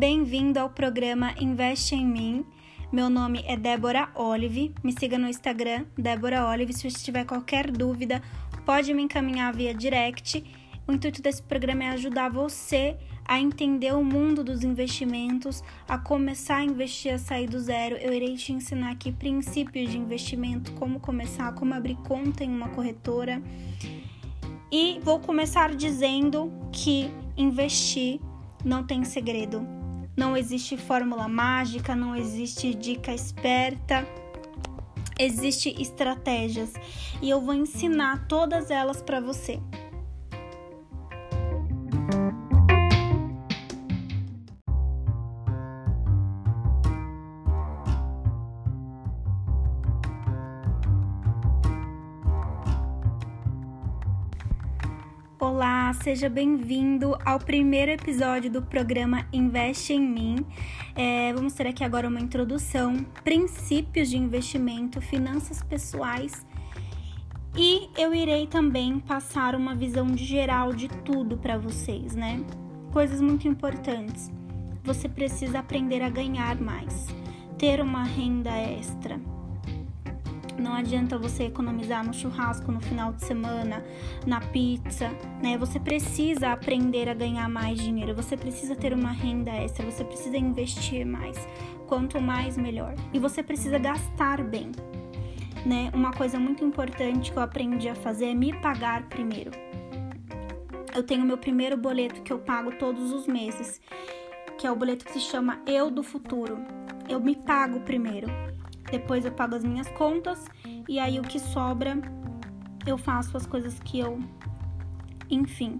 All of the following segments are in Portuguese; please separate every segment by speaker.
Speaker 1: Bem-vindo ao programa Investe em Mim. Meu nome é Débora Olive. Me siga no Instagram, Débora Olive. Se você tiver qualquer dúvida, pode me encaminhar via direct. O intuito desse programa é ajudar você a entender o mundo dos investimentos, a começar a investir a sair do zero. Eu irei te ensinar aqui princípios de investimento, como começar, como abrir conta em uma corretora. E vou começar dizendo que investir não tem segredo. Não existe fórmula mágica, não existe dica esperta. Existe estratégias e eu vou ensinar todas elas para você. Olá, seja bem-vindo ao primeiro episódio do programa Investe em Mim. É, vamos ter aqui agora uma introdução, princípios de investimento, finanças pessoais e eu irei também passar uma visão geral de tudo para vocês, né? Coisas muito importantes. Você precisa aprender a ganhar mais, ter uma renda extra não adianta você economizar no churrasco no final de semana, na pizza, né? Você precisa aprender a ganhar mais dinheiro, você precisa ter uma renda extra, você precisa investir mais. Quanto mais, melhor. E você precisa gastar bem, né? Uma coisa muito importante que eu aprendi a fazer é me pagar primeiro. Eu tenho meu primeiro boleto que eu pago todos os meses, que é o boleto que se chama Eu do Futuro. Eu me pago primeiro depois eu pago as minhas contas e aí o que sobra eu faço as coisas que eu. Enfim.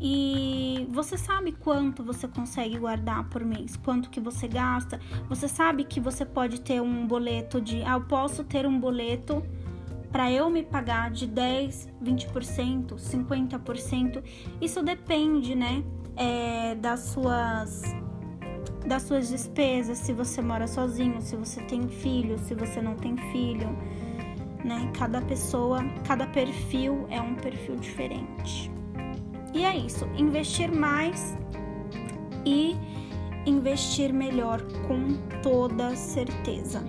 Speaker 1: E você sabe quanto você consegue guardar por mês, quanto que você gasta. Você sabe que você pode ter um boleto de, ah, eu posso ter um boleto para eu me pagar de 10, 20%, 50%. Isso depende, né, é, das suas das suas despesas, se você mora sozinho, se você tem filho, se você não tem filho, né? Cada pessoa, cada perfil é um perfil diferente. E é isso, investir mais e investir melhor com toda certeza.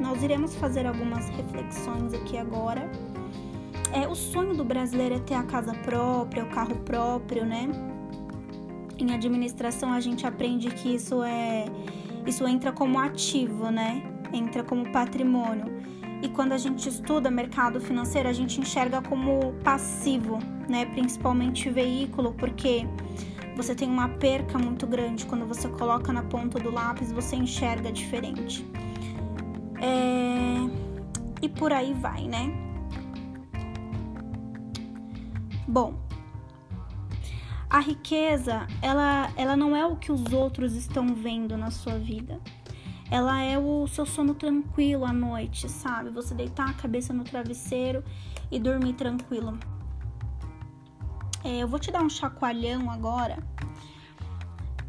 Speaker 1: Nós iremos fazer algumas reflexões aqui agora. É, o sonho do brasileiro é ter a casa própria, o carro próprio, né? Em administração a gente aprende que isso é isso entra como ativo, né? Entra como patrimônio. E quando a gente estuda mercado financeiro, a gente enxerga como passivo, né? Principalmente veículo, porque você tem uma perca muito grande quando você coloca na ponta do lápis, você enxerga diferente. É... E por aí vai, né? Bom, a riqueza, ela, ela não é o que os outros estão vendo na sua vida. Ela é o seu sono tranquilo à noite, sabe? Você deitar a cabeça no travesseiro e dormir tranquilo. É, eu vou te dar um chacoalhão agora.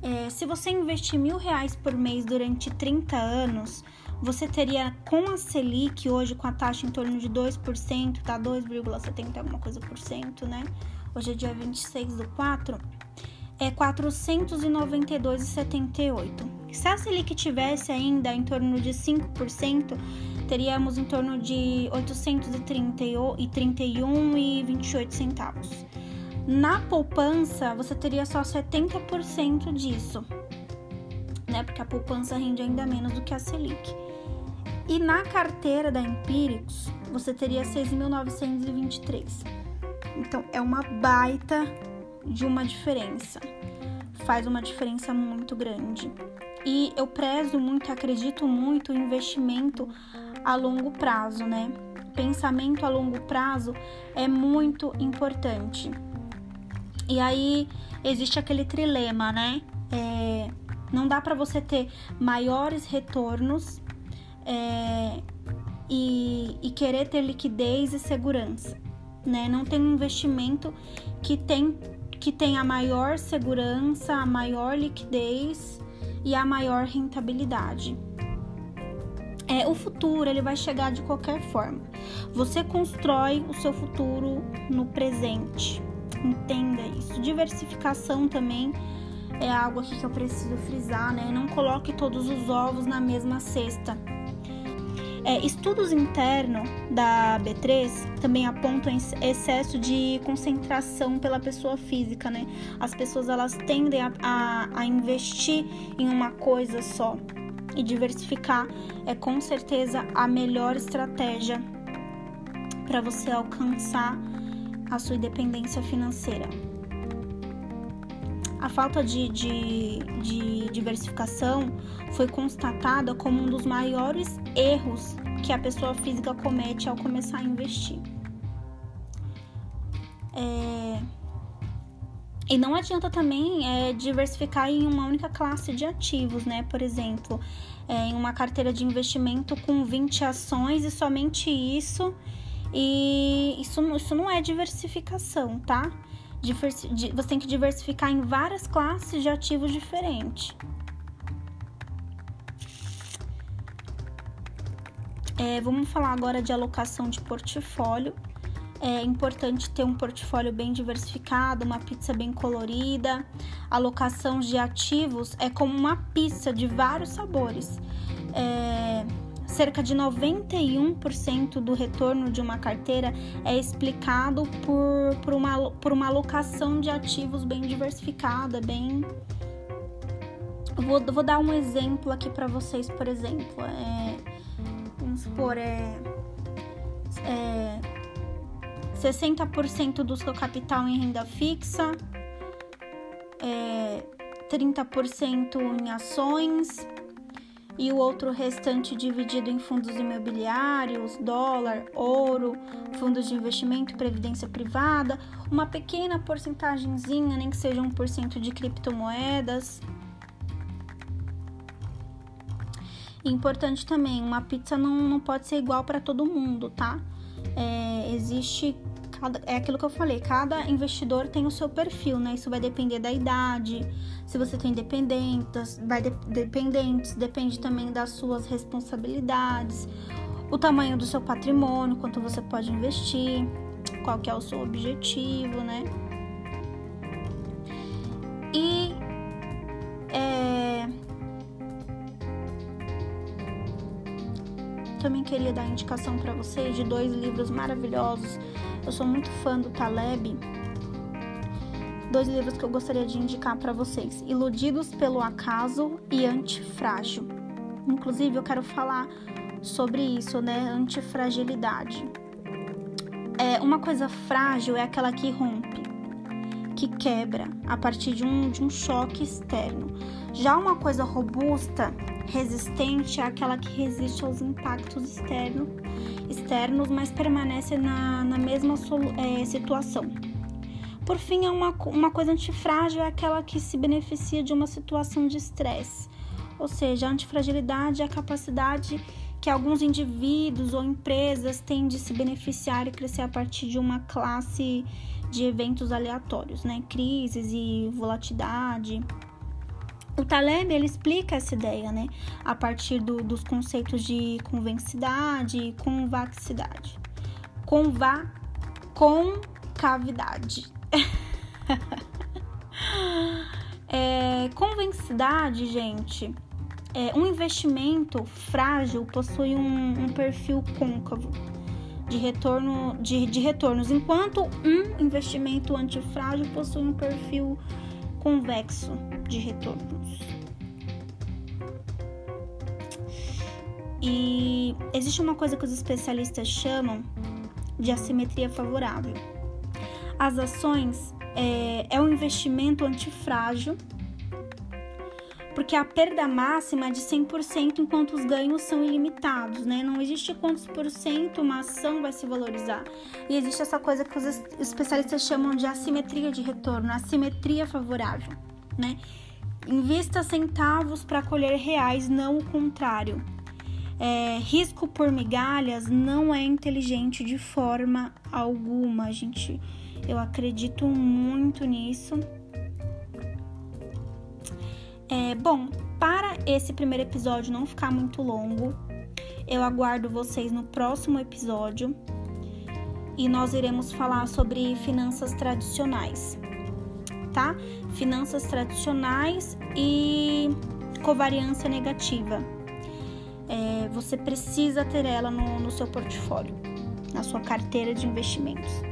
Speaker 1: É, se você investir mil reais por mês durante 30 anos, você teria com a Selic hoje com a taxa em torno de 2%, tá? 2,70 alguma coisa por cento, né? Hoje é dia 26 do 4, é 492,78. Se a Selic tivesse ainda em torno de 5%, teríamos em torno de 831,28 centavos. Na poupança, você teria só 70% disso, né? Porque a poupança rende ainda menos do que a Selic. E na carteira da Empíricos, você teria 6.923. Então é uma baita de uma diferença. Faz uma diferença muito grande. E eu prezo muito, acredito muito em investimento a longo prazo, né? Pensamento a longo prazo é muito importante. E aí existe aquele trilema, né? É, não dá para você ter maiores retornos é, e, e querer ter liquidez e segurança né? Não tem um investimento que tem que tem a maior segurança, a maior liquidez e a maior rentabilidade. É, o futuro ele vai chegar de qualquer forma. Você constrói o seu futuro no presente. Entenda isso. Diversificação também é algo aqui que eu preciso frisar, né? Não coloque todos os ovos na mesma cesta. É, estudos internos da B3 também apontam excesso de concentração pela pessoa física, né? As pessoas elas tendem a, a, a investir em uma coisa só e diversificar é com certeza a melhor estratégia para você alcançar a sua independência financeira. A falta de, de, de diversificação foi constatada como um dos maiores erros que a pessoa física comete ao começar a investir. É... E não adianta também é, diversificar em uma única classe de ativos, né? Por exemplo, é, em uma carteira de investimento com 20 ações e somente isso. E isso, isso não é diversificação, tá? Você tem que diversificar em várias classes de ativos diferentes. É, vamos falar agora de alocação de portfólio. É importante ter um portfólio bem diversificado, uma pizza bem colorida. Alocação de ativos é como uma pizza de vários sabores. É, cerca de 91% do retorno de uma carteira é explicado por, por, uma, por uma alocação de ativos bem diversificada, bem. Vou, vou dar um exemplo aqui para vocês, por exemplo. É, vamos supor, é, é 60% do seu capital em renda fixa, é, 30% em ações, e o outro restante dividido em fundos imobiliários, dólar, ouro, fundos de investimento, previdência privada, uma pequena porcentagemzinha, nem que seja 1% de criptomoedas. importante também, uma pizza não, não pode ser igual para todo mundo, tá? É, existe cada, é aquilo que eu falei, cada investidor tem o seu perfil, né? Isso vai depender da idade, se você tem dependentes, vai de, dependentes, depende também das suas responsabilidades, o tamanho do seu patrimônio, quanto você pode investir, qual que é o seu objetivo, né? E é, também queria dar indicação para vocês de dois livros maravilhosos eu sou muito fã do Taleb. Dois livros que eu gostaria de indicar para vocês: Iludidos pelo Acaso e Antifrágil. Inclusive, eu quero falar sobre isso, né? Antifragilidade. É, uma coisa frágil é aquela que rompe, que quebra a partir de um, de um choque externo. Já uma coisa robusta, resistente, é aquela que resiste aos impactos externos externos, mas permanece na, na mesma é, situação. Por fim, é uma, uma coisa antifrágil é aquela que se beneficia de uma situação de estresse. Ou seja, a antifragilidade é a capacidade que alguns indivíduos ou empresas têm de se beneficiar e crescer a partir de uma classe de eventos aleatórios, né? Crises e volatilidade, o Taleb ele explica essa ideia, né, a partir do, dos conceitos de convexidade e convaxidade. Conva, concavidade. é, convexidade, gente, é, um investimento frágil possui um, um perfil côncavo de retorno de, de retornos, enquanto um investimento antifrágil possui um perfil convexo de retornos. E existe uma coisa que os especialistas chamam de assimetria favorável. As ações é, é um investimento antifrágil porque a perda máxima é de 100% enquanto os ganhos são ilimitados, né? Não existe quantos por cento uma ação vai se valorizar. E existe essa coisa que os especialistas chamam de assimetria de retorno, assimetria favorável, né? Invista centavos para colher reais, não o contrário. É, risco por migalhas não é inteligente de forma alguma, gente. Eu acredito muito nisso. É, bom, para esse primeiro episódio não ficar muito longo, eu aguardo vocês no próximo episódio e nós iremos falar sobre finanças tradicionais. tá? Finanças tradicionais e covariância negativa. É, você precisa ter ela no, no seu portfólio, na sua carteira de investimentos.